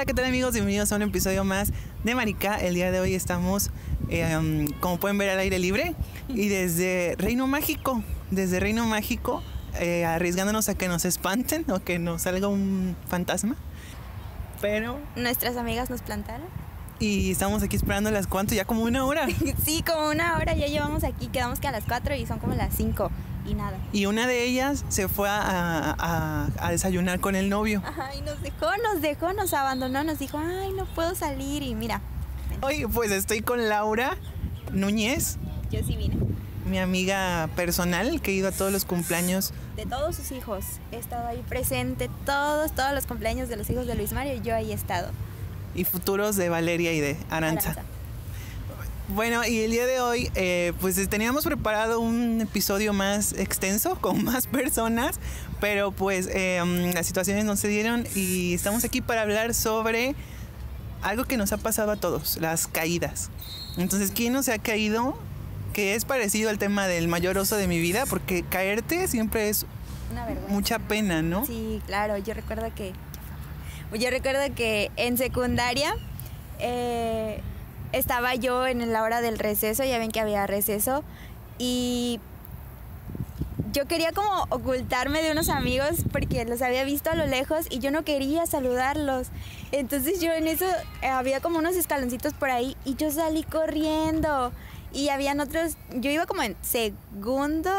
Hola, ¿qué tal amigos? Bienvenidos a un episodio más de Marica. El día de hoy estamos, eh, como pueden ver, al aire libre y desde Reino Mágico, desde Reino Mágico, eh, arriesgándonos a que nos espanten o que nos salga un fantasma. Pero... Nuestras amigas nos plantaron. Y estamos aquí esperando las cuantas, ya como una hora. sí, como una hora, ya llevamos aquí, quedamos que a las 4 y son como las 5 y nada. Y una de ellas se fue a, a, a, desayunar con el novio. Ajá, y nos dejó, nos dejó, nos abandonó, nos dijo, ay, no puedo salir y mira. Oye, pues estoy con Laura Núñez. Yo sí vine. Mi amiga personal que ha ido a todos los cumpleaños. De todos sus hijos. He estado ahí presente todos, todos los cumpleaños de los hijos de Luis Mario y yo ahí he estado. Y futuros de Valeria y de Aranza. Aranza. Bueno, y el día de hoy, eh, pues teníamos preparado un episodio más extenso con más personas, pero pues eh, las situaciones no se dieron y estamos aquí para hablar sobre algo que nos ha pasado a todos, las caídas. Entonces, ¿quién no se ha caído? Que es parecido al tema del mayor oso de mi vida, porque caerte siempre es mucha pena, ¿no? Sí, claro, yo recuerdo que, yo recuerdo que en secundaria, eh, estaba yo en la hora del receso, ya ven que había receso, y yo quería como ocultarme de unos amigos porque los había visto a lo lejos y yo no quería saludarlos. Entonces yo en eso eh, había como unos escaloncitos por ahí y yo salí corriendo y habían otros, yo iba como en segundo,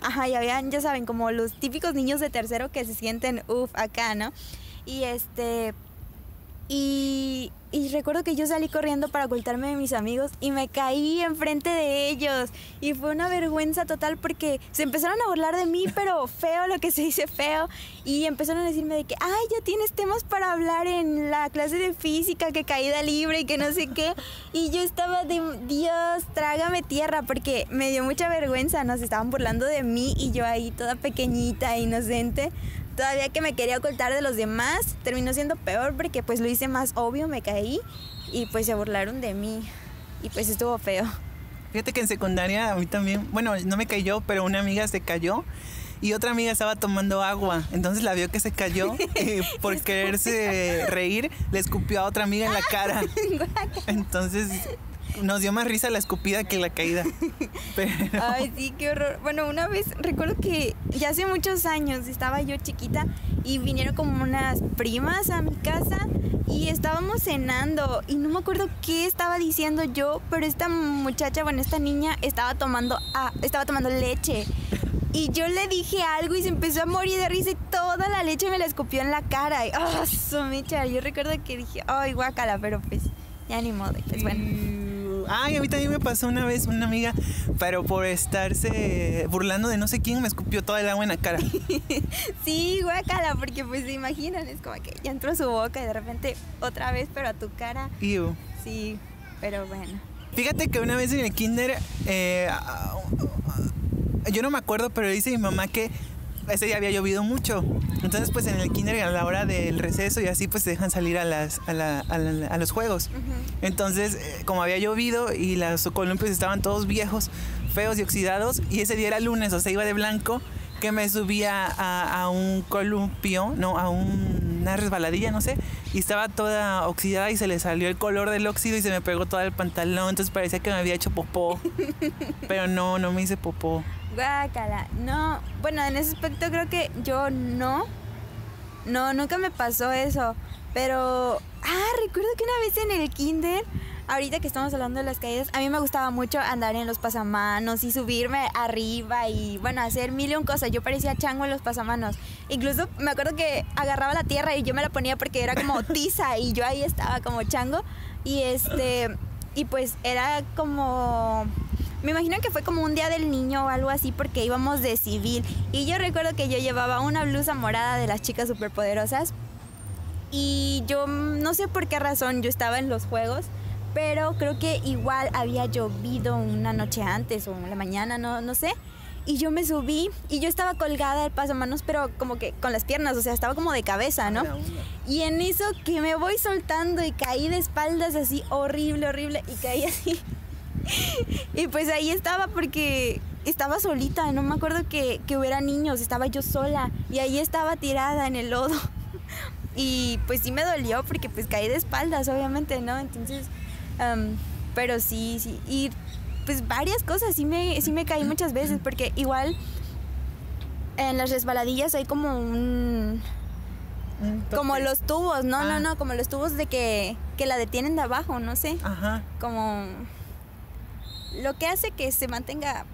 ajá, y habían, ya saben, como los típicos niños de tercero que se sienten, uff, acá, ¿no? Y este, y, y, recuerdo que yo salí corriendo para ocultarme de mis amigos y me caí enfrente de ellos. Y fue una vergüenza total porque se empezaron a burlar de mí, pero feo lo que se dice feo. Y empezaron a decirme de que, ay, ya tienes temas para hablar en la clase de física, que caída libre y que no sé qué. Y yo estaba de, Dios, trágame tierra, porque me dio mucha vergüenza. Nos estaban burlando de mí y yo ahí toda pequeñita, inocente todavía que me quería ocultar de los demás, terminó siendo peor porque pues lo hice más obvio, me caí y pues se burlaron de mí y pues estuvo feo. Fíjate que en secundaria a mí también, bueno, no me cayó, pero una amiga se cayó y otra amiga estaba tomando agua. Entonces la vio que se cayó y por quererse reír le escupió a otra amiga en la cara. Entonces nos dio más risa la escupida que la caída. Ay, sí, qué horror. Bueno, una vez recuerdo que ya hace muchos años estaba yo chiquita y vinieron como unas primas a mi casa y estábamos cenando y no me acuerdo qué estaba diciendo yo, pero esta muchacha, bueno, esta niña estaba tomando, ah, estaba tomando leche. Y yo le dije algo y se empezó a morir de risa y toda la leche me la escupió en la cara. Y, oh, su mecha. Yo recuerdo que dije, ay, guácala, pero pues ya ni modo. Pues bueno. Ay, a mí también me pasó una vez una amiga, pero por estarse burlando de no sé quién, me escupió toda el agua en la cara. sí, guácala, porque pues se imaginan, es como que ya entró su boca y de repente otra vez, pero a tu cara. Ew. Sí, pero bueno. Fíjate que una vez en el kinder, eh, yo no me acuerdo, pero dice mi mamá que ese día había llovido mucho. Entonces, pues en el kinder a la hora del receso y así, pues se dejan salir a, las, a, la, a, los juegos. Entonces, eh, como había llovido y los columpios estaban todos viejos, feos y oxidados, y ese día era lunes, o sea, iba de blanco, que me subía a, un columpio, no, a una resbaladilla, no sé, y estaba toda oxidada y se le salió el color del óxido y se me pegó todo el pantalón, entonces parecía que me había hecho popó. Pero no, no me hice popó. Guácala. No, bueno, en ese aspecto creo que yo no. No, nunca me pasó eso. Pero, ah, recuerdo que una vez en el kinder, ahorita que estamos hablando de las caídas, a mí me gustaba mucho andar en los pasamanos y subirme arriba y, bueno, hacer mil y un cosas. Yo parecía chango en los pasamanos. Incluso me acuerdo que agarraba la tierra y yo me la ponía porque era como tiza y yo ahí estaba como chango. Y este, y pues era como me imagino que fue como un día del niño o algo así porque íbamos de civil. Y yo recuerdo que yo llevaba una blusa morada de las chicas superpoderosas. Y yo no sé por qué razón yo estaba en los juegos, pero creo que igual había llovido una noche antes o en la mañana, no, no sé. Y yo me subí y yo estaba colgada del pasamanos, pero como que con las piernas, o sea, estaba como de cabeza, ¿no? Y en eso que me voy soltando y caí de espaldas así, horrible, horrible, y caí así y pues ahí estaba porque estaba solita, no me acuerdo que, hubiera niños, estaba yo sola y ahí estaba tirada en el lodo. y pues sí me dolió porque pues caí de espaldas, obviamente, ¿no? Entonces, am, pero sí, sí, y pues varias cosas, sí me, sí me caí muchas veces porque igual en las resbaladillas hay como un... Como los tubos, no, Ah. no, no, como los tubos de que, que la detienen de abajo, no sé. Ajá. Como lo que hace que se mantenga,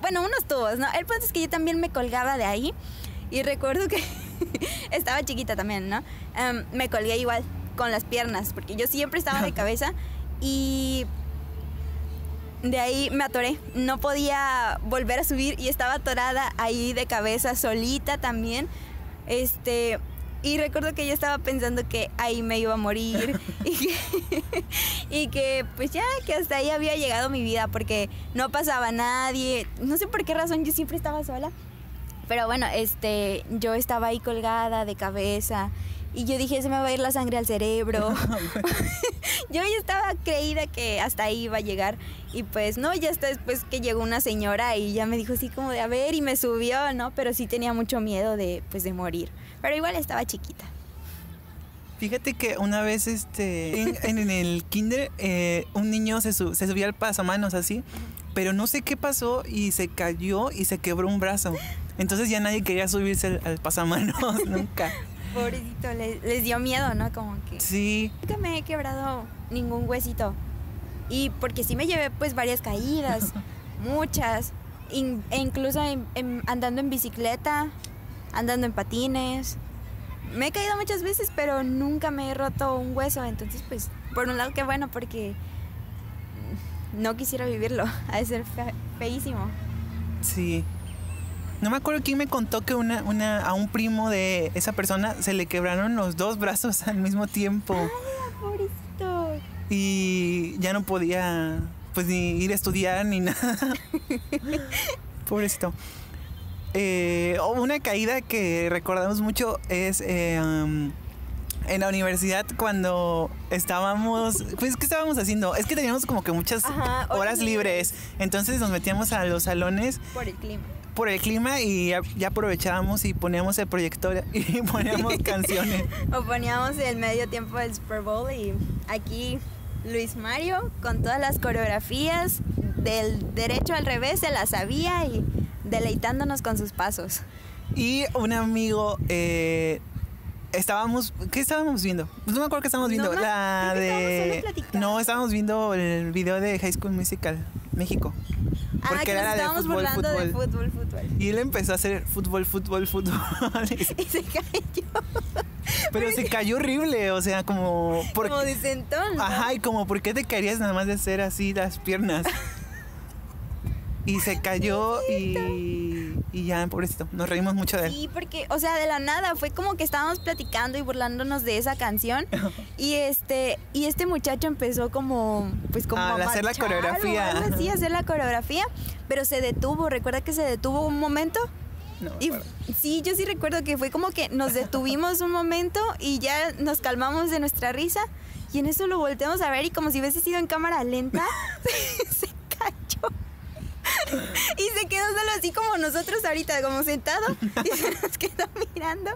bueno, unos tubos, ¿no? El punto es que yo también me colgaba de ahí y recuerdo que estaba chiquita también, ¿no? Em, me colgué igual con las piernas, porque yo siempre estaba de cabeza y de ahí me atoré. No podía volver a subir y estaba atorada ahí de cabeza solita también. Este, y recuerdo que yo estaba pensando que ahí me iba a morir y que, y que pues ya que hasta ahí había llegado mi vida porque no pasaba nadie. No sé por qué razón yo siempre estaba sola. Pero bueno, este, yo estaba ahí colgada de cabeza y yo dije, se me va a ir la sangre al cerebro. yo ya estaba creída que hasta ahí iba a llegar y pues no, ya hasta después que llegó una señora y ya me dijo así como de a ver y me subió, ¿no? Pero sí tenía mucho miedo de pues de morir, pero igual estaba chiquita. Fíjate que una vez este en, en el kinder eh, un niño se, su- se subía al pasamanos así, pero no sé qué pasó y se cayó y se quebró un brazo. Entonces ya nadie quería subirse al, al pasamanos nunca. Pobrecito, le- les, dio miedo, ¿no? Como que Sí, nunca me he quebrado ningún huesito. Y porque sí me llevé pues varias caídas, muchas, in- e incluso en- andando en bicicleta, andando en patines. Me he caído muchas veces, pero nunca me he roto un hueso. Entonces, pues, por un lado, qué bueno, porque no quisiera vivirlo. Ha de ser fe- feísimo. sí. No me acuerdo quién me contó que una, una, a un primo de esa persona se le quebraron los dos brazos al mismo tiempo Pobrecito. y ya no podía pues ni ir a estudiar ni nada. Pobrecito. Eh, una caída que recordamos mucho es eh, um, en la universidad cuando estábamos, pues ¿qué estábamos haciendo? Es que teníamos como que muchas Ajá, horas horas libres, entonces nos metíamos a los salones Por el clima. por el clima y ya, ya aprovechábamos y poníamos el proyector y poníamos canciones. O poníamos el medio tiempo del Super Bowl y aquí Luis Mario con todas las coreografías del derecho al revés se las sabía y deleitándonos con sus pasos. Y un amigo, eh, estábamos, ¿qué estábamos viendo? Pues no me acuerdo qué estábamos viendo. No, la creo que de, estábamos platicando. no, estábamos viendo el video de High School Musical México. ah, Porque que era nos de estábamos fútbol, burlando de fútbol. fútbol, fútbol. Y él empezó a hacer fútbol, fútbol, fútbol. Y se cayó Pero se cayó horrible, o sea, como por- como de sentón. ¿no? Ajá, y como ¿por qué te caerías nada más de hacer así las piernas? Y se cayó y, y ya, pobrecito, nos reímos mucho de él. Sí, porque, o sea, de la nada, fue como que estábamos platicando y burlándonos de esa canción. y este, y este muchacho empezó como, pues como A hacer la coreografía, a hacer la coreografía, pero se detuvo, recuerda que se detuvo un momento. No, Y sí, yo sí recuerdo que fue como que nos detuvimos un momento y ya nos calmamos de nuestra risa. Y en eso lo volteamos a ver y como si hubiese sido en cámara lenta, se cayó. Y se quedó solo así como nosotros ahorita, como sentado. Y se nos quedó mirando.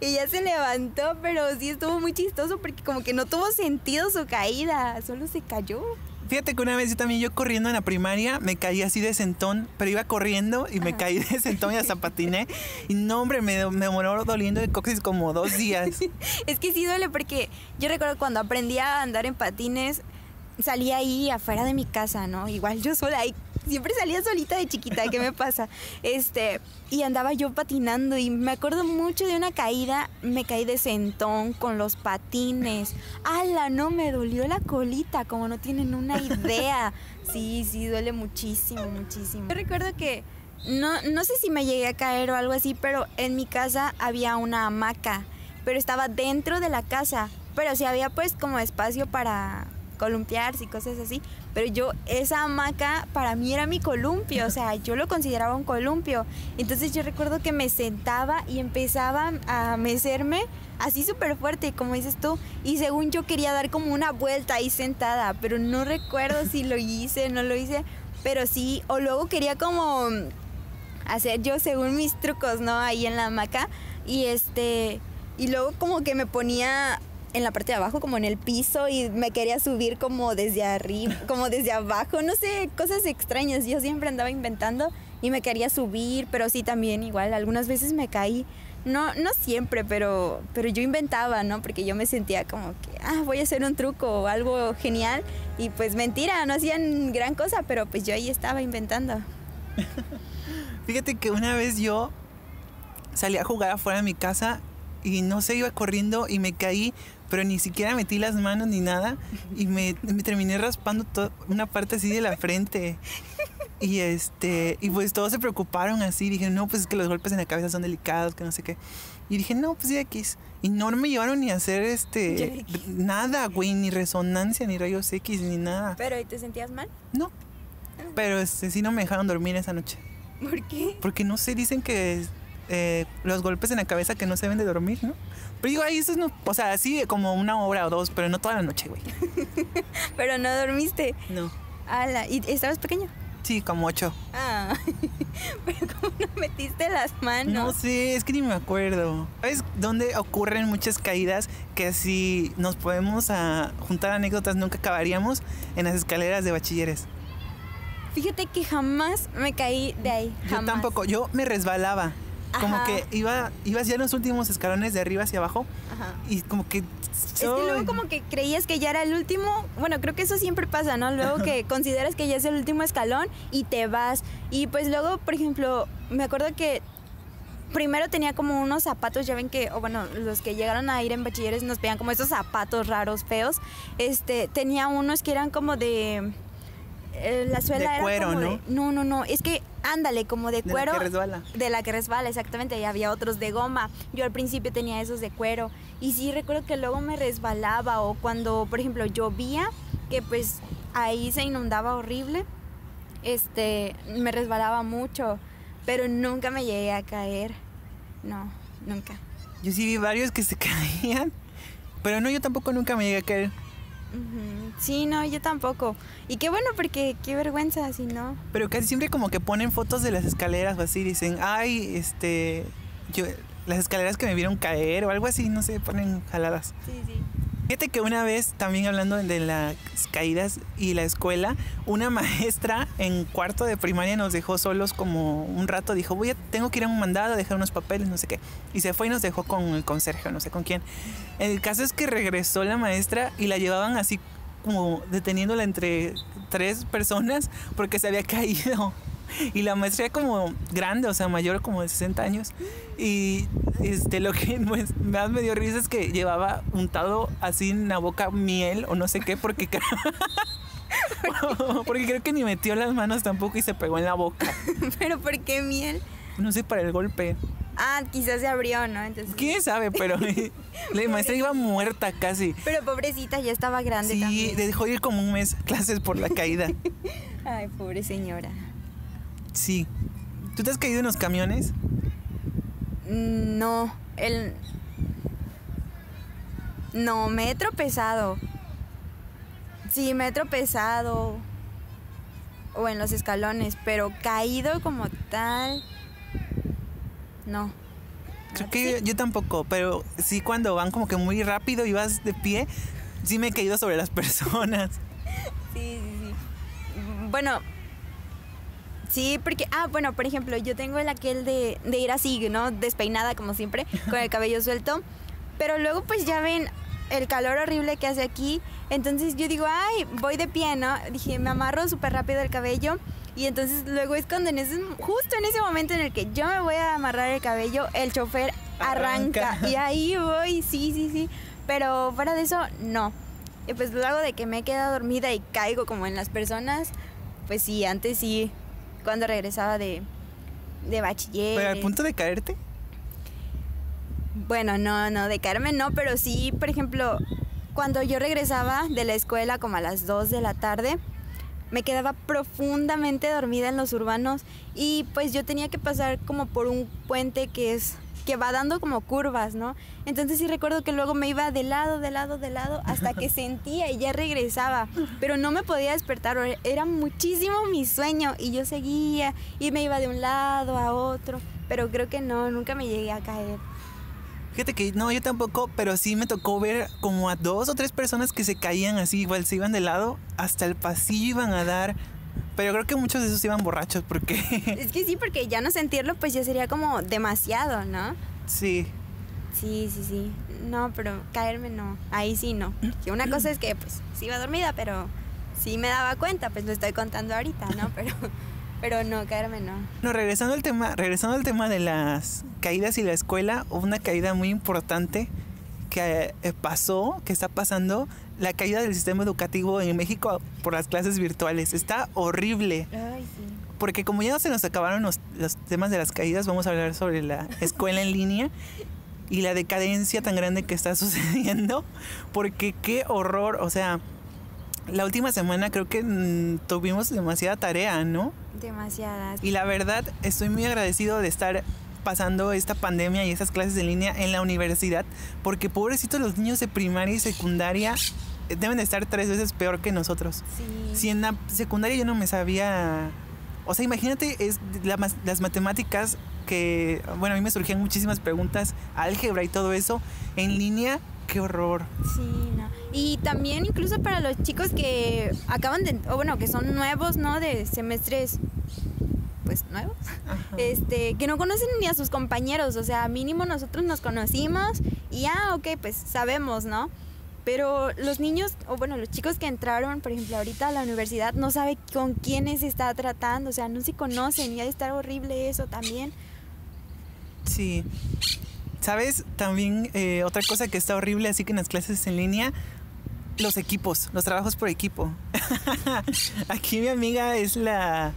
Y ya se levantó, pero sí estuvo muy chistoso porque como que no tuvo sentido su caída, solo se cayó. Fíjate que una vez yo también, yo corriendo en la primaria, me caí así de sentón, pero iba corriendo y me Ajá. caí de sentón y hasta patiné. Y no, hombre, me, me demoró doliendo el coxis como dos días. Es que sí duele porque yo recuerdo cuando aprendí a andar en patines, salía ahí afuera de mi casa, ¿no? Igual yo sola ahí. Siempre salía solita de chiquita, ¿qué me pasa? Este, y andaba yo patinando y me acuerdo mucho de una caída, me caí de sentón con los patines. ¡Hala! No, me dolió la colita, como no tienen una idea. Sí, sí, duele muchísimo, muchísimo. Yo recuerdo que no, no sé si me llegué a caer o algo así, pero en mi casa había una hamaca, pero estaba dentro de la casa, pero sí había pues como espacio para columpiarse y cosas así, pero yo esa hamaca para mí era mi columpio, o sea, yo lo consideraba un columpio. Entonces yo recuerdo que me sentaba y empezaba a mecerme así súper fuerte, como dices tú, y según yo quería dar como una vuelta ahí sentada, pero no recuerdo si lo hice, no lo hice, pero sí, o luego quería como hacer yo según mis trucos, ¿no? Ahí en la hamaca. Y este. y luego como que me ponía en la parte de abajo, como en el piso, y me quería subir como desde arriba, como desde abajo, no sé, cosas extrañas. Yo siempre andaba inventando y me quería subir, pero sí también igual, algunas veces me caí. No, no siempre, pero, pero yo inventaba, ¿no? Porque yo me sentía como que, ah, voy a hacer un truco o algo genial. Y pues mentira, no hacían gran cosa, pero pues yo ahí estaba inventando. Fíjate que una vez yo salí a jugar afuera de mi casa y no sé, iba corriendo y me caí, pero ni siquiera metí las manos ni nada y me, me terminé raspando una parte así de la frente. Y este, y pues todos se preocuparon así, dije, no, pues es que los golpes en la cabeza son delicados, que no sé qué. Y dije, no, pues ya X. Y no me llevaron ni a hacer este nada, güey, ni resonancia, ni rayos X, ni nada. Pero ¿y te sentías mal? No. Pero este, sí no me dejaron dormir esa noche. ¿Por qué? Porque no sé, dicen que eh, los golpes en la cabeza que no se deben de dormir, ¿no? Pero digo, ahí eso no, o sea, sí como una hora o dos, pero no toda la noche, güey. Pero no dormiste. No. Ala, ¿y estabas pequeño? Sí, como ocho. Ah, pero ¿cómo no metiste las No manos? sé, es que ni me acuerdo. ¿Sabes dónde ocurren muchas caídas que si nos podemos a juntar anécdotas nunca acabaríamos? En las escaleras de bachilleres. Fíjate que jamás me caí de ahí. Yo Jamás. tampoco, yo me resbalaba. Como que iba, ibas ya en los últimos escalones de arriba hacia abajo Ajá. y como que... Es que luego como que creías que ya era el último, bueno, creo que eso siempre pasa, ¿no? Luego que consideras que ya es el último escalón y te vas. Y pues luego, por ejemplo, me acuerdo que primero tenía como unos zapatos, ya ven que, o bueno, los que llegaron a ir en bachilleres nos pedían como esos zapatos raros, feos. Este, tenía unos que eran como de... eh, la suela De era cuero, como ¿no? de- no, no, no, es que ándale, como de De la cuero. que resbala. De la que resbala, exactamente. Y había otros de goma. Yo al principio tenía esos de cuero. Y sí recuerdo que luego me resbalaba o cuando, por ejemplo, llovía, que pues ahí se inundaba horrible, este, me resbalaba mucho. Pero nunca me llegué a caer. No, nunca. Yo sí vi varios que se caían, pero no, yo tampoco nunca me llegué a caer. Sí, no, yo tampoco. Y qué bueno, porque qué vergüenza, si no. Pero casi siempre como que ponen fotos de las escaleras o así, dicen, ay, este, yo, las escaleras que me vieron caer o algo así, no sé, ponen jaladas. Sí, sí. Fíjate que una vez, también hablando de las caídas y la escuela, una maestra en cuarto de primaria nos dejó solos como un rato, dijo, voy a, tengo que ir a un mandado, a dejar unos papeles, no sé qué. Y se fue y nos dejó con el conserje, no sé con quién. El caso es que regresó la maestra y la llevaban así como deteniéndola entre tres personas porque se había caído. Y la maestra era como grande, o sea, mayor como de 60 años. Y este, lo que pues, más me dio risa es que llevaba untado así en la boca miel o no sé qué, porque creo, porque creo que ni metió las manos tampoco y se pegó en la boca. Pero ¿por qué miel? No sé, para el golpe. Ah, quizás se abrió, ¿no? Entonces. ¿Quién sabe? Pero la maestra iba muerta casi. Pero pobrecita, ya estaba grande Sí, también. dejó ir como un mes clases por la caída. Ay, pobre señora. Sí. ¿Tú te has caído en los camiones? Mm, No, el... No, me he tropezado. Sí, me he tropezado. O en los escalones, pero caído como tal... No. Creo que yo, yo tampoco, pero sí cuando van como que muy rápido y vas de pie, sí me he caído sobre las personas. Sí, sí, sí. Bueno, sí, porque, ah, bueno, por ejemplo, yo tengo el aquel de, de ir así, ¿no? Despeinada como siempre, con el cabello suelto. Pero luego pues ya ven el calor horrible que hace aquí. Entonces yo digo, ay, voy de pie, ¿no? Dije, me amarro súper rápido el cabello. Y entonces luego es cuando en ese, justo en ese momento en el que yo me voy a amarrar el cabello, el chofer arranca. Arranca. Y ahí voy, sí, sí, sí. Pero fuera de eso, no. Y pues luego de que me he quedado dormida y caigo como en las personas, pues sí, antes sí, cuando regresaba de, de bachiller. Pero al punto de caerte. Bueno, no, no, de caerme no, pero sí, por ejemplo, cuando yo regresaba de la escuela como a las 2 de la tarde, me quedaba profundamente dormida en los urbanos y pues yo tenía que pasar como por un puente que es que va dando como curvas, ¿no? Entonces sí recuerdo que luego me iba de lado, de lado, de lado, hasta que sentía y ya regresaba, pero no me podía despertar, era muchísimo mi sueño y yo seguía y me iba de un lado a otro, pero creo que no, nunca me llegué a caer. Fíjate que no, yo tampoco, pero sí me tocó ver como a dos o tres personas que se caían así, igual se iban de lado, hasta el pasillo iban a dar. Pero creo que muchos de esos iban borrachos porque... Es que sí, porque ya no sentirlo pues ya sería como demasiado, ¿no? sí. Sí, sí, sí. No, pero caerme no. Ahí sí no. Que una cosa es que pues sí iba dormida, pero sí me daba cuenta, pues lo estoy contando ahorita, ¿no? Pero, pero no, caerme no. No, regresando al tema, regresando al tema de las caídas y la escuela, hubo una caída muy importante que eh, pasó, que está pasando, la caída del sistema educativo en México por las clases virtuales. Está horrible. Ay, sí. Porque como ya no se nos acabaron los, los temas de las caídas, vamos a hablar sobre la escuela en línea y la decadencia tan grande que está sucediendo. Porque qué horror, o sea, la última semana creo que mm, tuvimos demasiada tarea, ¿no? Demasiadas. Y la verdad, estoy muy agradecido de estar pasando esta pandemia y estas clases en línea en la universidad, porque pobrecitos los niños de primaria y secundaria eh, deben de estar tres veces peor que nosotros. Sí. Si en la secundaria yo no me sabía, o sea, imagínate es la las matemáticas que, bueno, a mí me surgían muchísimas preguntas, álgebra y todo eso, en línea, qué horror. Sí, no. Y también incluso para los chicos que acaban de, o bueno, que son nuevos, ¿no? De semestres, pues nuevos. Ajá. Este, que no conocen ni a sus compañeros, o sea, mínimo nosotros nos conocimos y ya, ok, pues sabemos, ¿no? Pero los niños, o bueno, los chicos que entraron, por ejemplo, ahorita a la universidad, no sabe con quiénes se está tratando, o sea, no se conocen y ha de estar horrible eso también. Sí. ¿Sabes? También eh, otra cosa que está horrible, así que en las clases en línea, los equipos, los trabajos por equipo. Aquí mi amiga es la,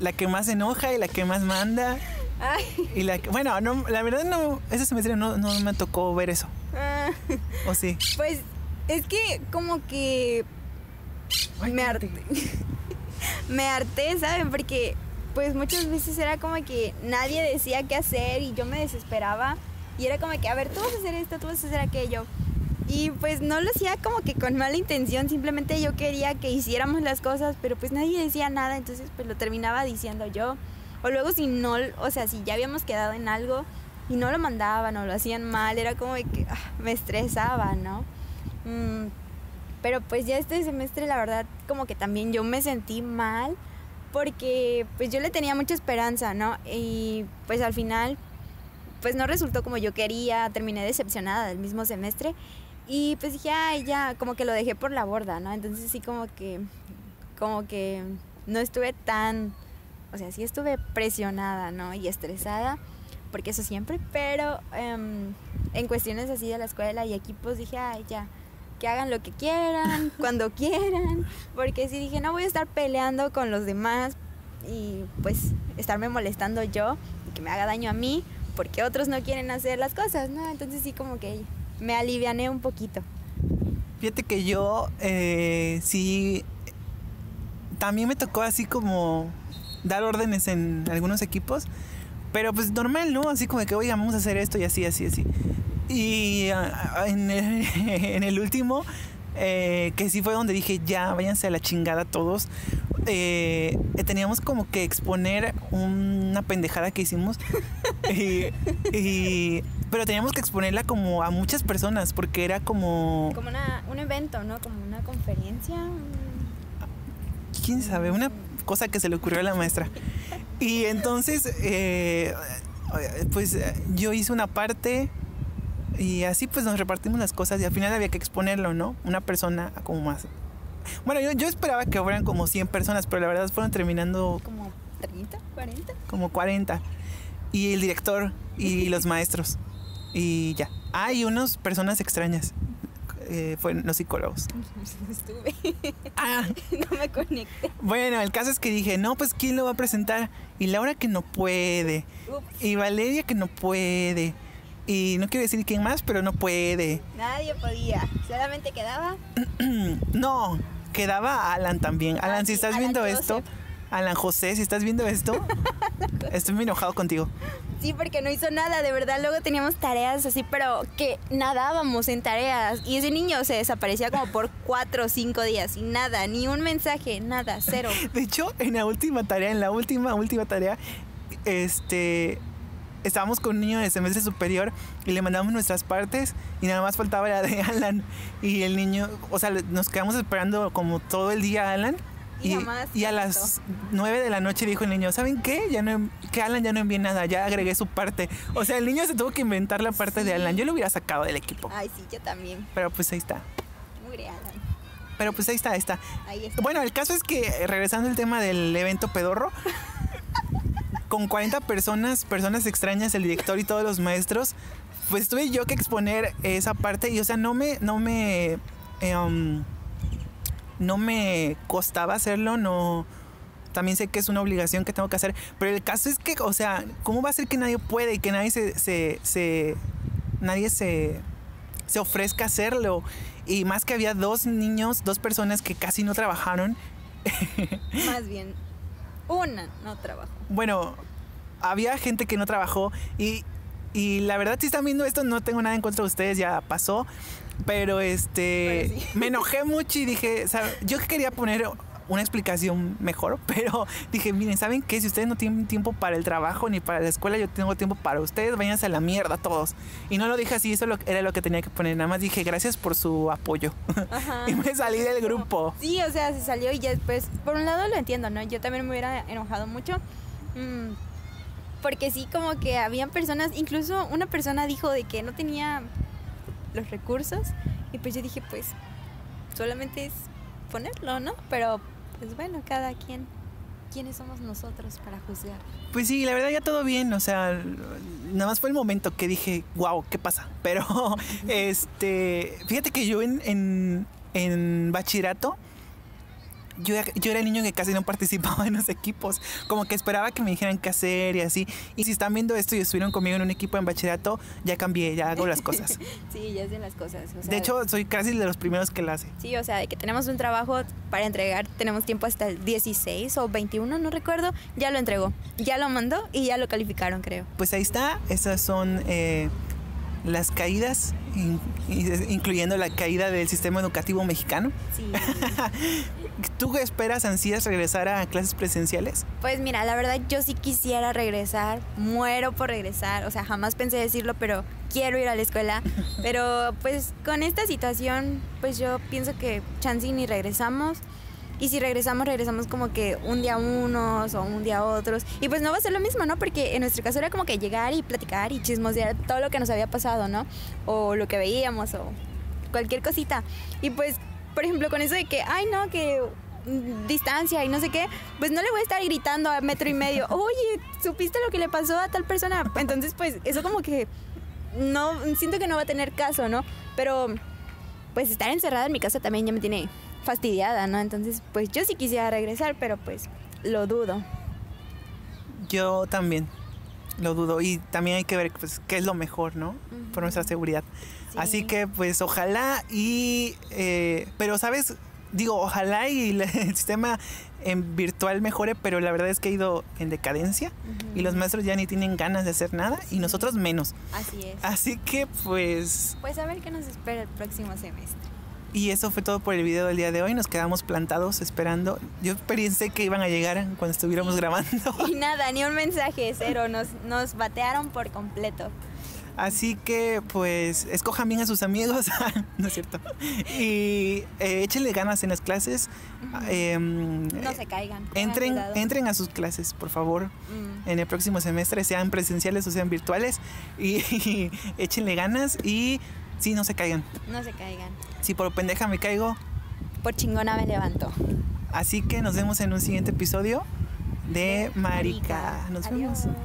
la que más enoja y la que más manda. Ay, Y la que- bueno, no, la verdad no, ese semestre no, no me tocó ver eso. ah, ¿O sí? pues es que como que me harté. me harté, ¿saben? Porque pues muchas veces era como que nadie decía qué hacer y yo me desesperaba y era como que, a ver, tú vas a hacer esto, tú vas a hacer aquello. Y pues no lo hacía como que con mala intención, simplemente yo quería que hiciéramos las cosas, pero pues nadie decía nada, entonces pues lo terminaba diciendo yo. O luego si no, o sea, si ya habíamos quedado en algo y no lo mandaban o lo hacían mal, era como que ah, me estresaba, ¿no? Mm, pero pues ya este semestre la verdad como que también yo me sentí mal porque pues yo le tenía mucha esperanza, ¿no? Y pues al final pues no resultó como yo quería, terminé decepcionada del mismo semestre y pues dije, ay, ya, como que lo dejé por la borda, ¿no? Entonces sí como que, como que no estuve tan, o sea, sí estuve presionada, ¿no? Y estresada, porque eso siempre, pero em, en cuestiones así de la escuela y equipos dije, ay, ya, que hagan lo que quieran, cuando quieran, porque sí dije, no voy a estar peleando con los demás y pues estarme molestando yo y que me haga daño a mí, porque otros no quieren hacer las cosas, ¿no? Entonces sí como que me aliviané un poquito. Fíjate que yo eh, sí, también me tocó así como dar órdenes en algunos equipos, pero pues normal, ¿no? Así como que, oiga, vamos a hacer esto y así, así, así. Y ah, en el último, eh, que sí fue donde dije, ya, váyanse a la chingada todos, eh, teníamos como que exponer una pendejada que hicimos. y, y- pero teníamos que exponerla como a muchas personas, porque era como... Como una, un evento, ¿no? Como una conferencia. quién sabe, una cosa que se le ocurrió a la maestra. Y entonces, eh, pues eh, yo hice una parte y así pues nos repartimos las cosas y al final había que exponerlo, ¿no? Una persona como más. Bueno, yo, yo esperaba que fueran como 100 personas, pero la verdad fueron terminando Como 30, 40. como 40. Y el director y los maestros. Y ya. Ah, y unas personas extrañas. Eh, fueron los psicólogos. Estuve, Ah, no me conecté. Bueno, el caso es que dije, no, pues ¿quién lo va a presentar? Y Laura que no puede. Ups, Y Valeria que no puede. Y no quiero decir quién más, pero no puede. nadie podía. Solamente quedaba No, quedaba Alan también. Ah, Alan, si estás Alan viendo Joseph. esto, Alan José, si estás viendo esto, estoy muy enojado contigo. Sí, porque no hizo nada, de verdad. Luego teníamos tareas así, pero que nadábamos en tareas. Y ese niño se desaparecía como por cuatro o cinco días. Y nada, ni un mensaje, nada, cero. De hecho, en la última tarea, en la última, última tarea, este. Estábamos con un niño de semestre superior y le mandamos nuestras partes y nada más faltaba la de Alan. Y el niño, o sea, nos quedamos esperando como todo el día a Alan. Y Y, jamás y a las 9 de la noche dijo el niño, ¿saben qué? Ya no, que Alan ya no envié nada, ya agregué su parte. O sea, el niño se tuvo que inventar la parte de. Alan. Yo lo hubiera sacado del equipo. Ay, sí, yo también. Pero pues ahí está. Mugre Alan. Pero pues ahí está, ahí está. Ahí está. Bueno, el caso es que, eh, regresando al tema del evento pedorro, con 40 personas, personas extrañas, el director y todos los maestros, pues tuve yo que exponer esa parte y, o sea, no me, no me, um, no me costaba hacerlo, no, también sé que es una obligación que tengo que hacer, pero el caso es que, o sea, ¿cómo va a ser que nadie puede y que nadie se, se, se- nadie se, se ofrezca a hacerlo? Y más que había dos niños, dos personas que casi no trabajaron. Más bien, una no trabajó. Bueno, había gente que no trabajó y, y la verdad si están viendo esto no tengo nada en contra de ustedes, ya pasó. Pero este Pero sí. me enojé mucho y dije, ¿sabe? yo quería poner una explicación mejor, pero dije, miren, ¿saben qué? Si ustedes no tienen tiempo para el trabajo ni para la escuela, yo tengo tiempo para ustedes, váyanse a la mierda todos. Y no lo dije así, eso era lo que tenía que poner, nada más dije, gracias por su apoyo. Ajá. y me salí del grupo. Sí, o sea, se salió y ya después, por un lado lo entiendo, ¿no? Yo también me hubiera enojado mucho. mm, porque sí, como que habían personas, incluso una persona dijo de que no tenía los recursos. Y pues yo dije, pues, solamente es ponerlo, ¿no? Pero, pues bueno, cada quien. ¿Quiénes somos nosotros para juzgar? Pues sí, la verdad ya todo bien, o sea, nada más fue el momento que dije, wow, ¿qué pasa? Pero, este, fíjate que yo en, en, en bachillerato, yo, yo era el niño que casi no participaba en los equipos, como que esperaba que me dijeran qué hacer y así. Y si están viendo esto y estuvieron conmigo en un equipo en bachillerato, ya cambié, ya hago las cosas. Sí, ya hacen las cosas. o sea, De hecho, soy casi de los primeros que la hace. Sí, o sea, de que tenemos un trabajo para entregar, tenemos tiempo hasta el 16 o 21, no recuerdo, ya lo entregó, ya lo mandó y ya lo calificaron, creo. Pues ahí está, esas son eh, las caídas, in- incluyendo la caída del sistema educativo mexicano. Sí. ¿Tú esperas, ansías regresar a clases presenciales? Pues mira, la verdad yo sí quisiera regresar, muero por regresar, o sea, jamás pensé decirlo, pero quiero ir a la escuela, pero pues con esta situación, pues yo pienso que chance ni regresamos. Y si regresamos, regresamos como que un día unos o un día otros. Y pues no va a ser lo mismo, ¿no? Porque en nuestro caso era como que llegar y platicar y chismosear todo lo que nos había pasado, ¿no? O lo que veíamos o cualquier cosita. Y pues, por ejemplo, con eso de que, ay, no, que distancia y no sé qué, pues no le voy a estar gritando a metro y medio, oye, ¿supiste lo que le pasó a tal persona? Entonces, pues eso como que no, siento que no va a tener caso, ¿no? Pero, pues estar encerrada en mi casa también ya me tiene fastidiada, ¿no? Entonces, pues yo sí quisiera regresar, pero pues lo dudo. Yo también lo dudo y también hay que ver pues, qué es lo mejor, ¿no? Por nuestra seguridad. Sí. Así que pues ojalá y... eh, pero sabes, digo, ojalá y el sistema en virtual mejore, pero la verdad es que ha ido en decadencia y los maestros ya ni tienen ganas de hacer nada y nosotros menos. Así es. Así que pues... Pues a ver qué nos espera el próximo semestre. Y eso fue todo por el video del día de hoy. Nos quedamos plantados esperando. Yo pensé que iban a llegar cuando estuviéramos grabando. Y nada, ni un mensaje, cero. Nos, nos batearon por completo. Así que, pues, escojan bien a sus amigos, ¿no es cierto? Y eh, échenle ganas en las clases. Em, No se caigan. entren, entren a sus clases, por favor, Mm. en el próximo semestre, sean presenciales o sean virtuales. Y, échenle ganas y sí, no se caigan. No se caigan. Si por pendeja me caigo. Por chingona me levanto. Así que nos vemos en un siguiente episodio de Marica. Marica. Nos Adiós. vemos.